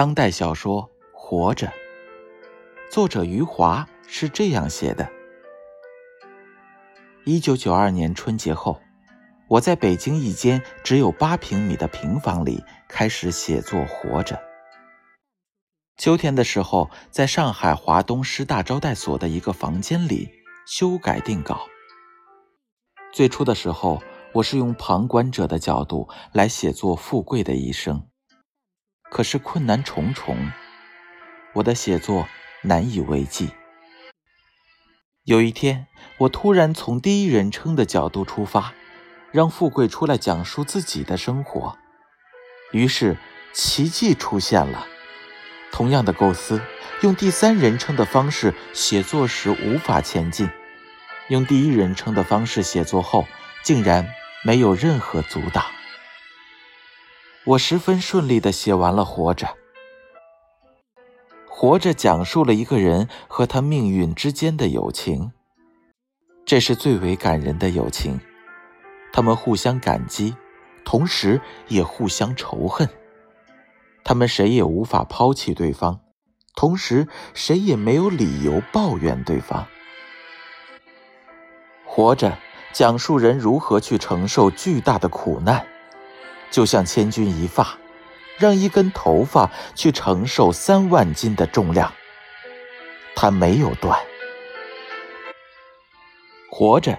当代小说《活着》，作者余华是这样写的：一九九二年春节后，我在北京一间只有八平米的平房里开始写作《活着》。秋天的时候，在上海华东师大招待所的一个房间里修改定稿。最初的时候，我是用旁观者的角度来写作富贵的一生。可是困难重重，我的写作难以为继。有一天，我突然从第一人称的角度出发，让富贵出来讲述自己的生活。于是，奇迹出现了。同样的构思，用第三人称的方式写作时无法前进；用第一人称的方式写作后，竟然没有任何阻挡。我十分顺利的写完了《活着》。《活着》讲述了一个人和他命运之间的友情，这是最为感人的友情。他们互相感激，同时也互相仇恨。他们谁也无法抛弃对方，同时谁也没有理由抱怨对方。《活着》讲述人如何去承受巨大的苦难。就像千钧一发，让一根头发去承受三万斤的重量，它没有断。活着，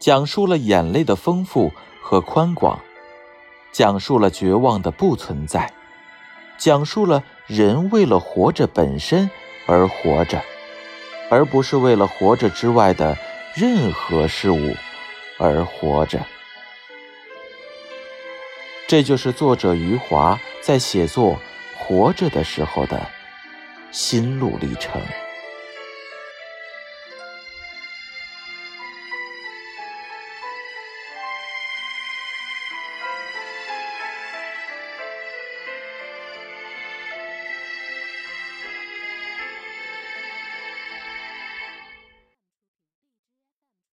讲述了眼泪的丰富和宽广，讲述了绝望的不存在，讲述了人为了活着本身而活着，而不是为了活着之外的任何事物而活着。这就是作者余华在写作《活着》的时候的心路历程。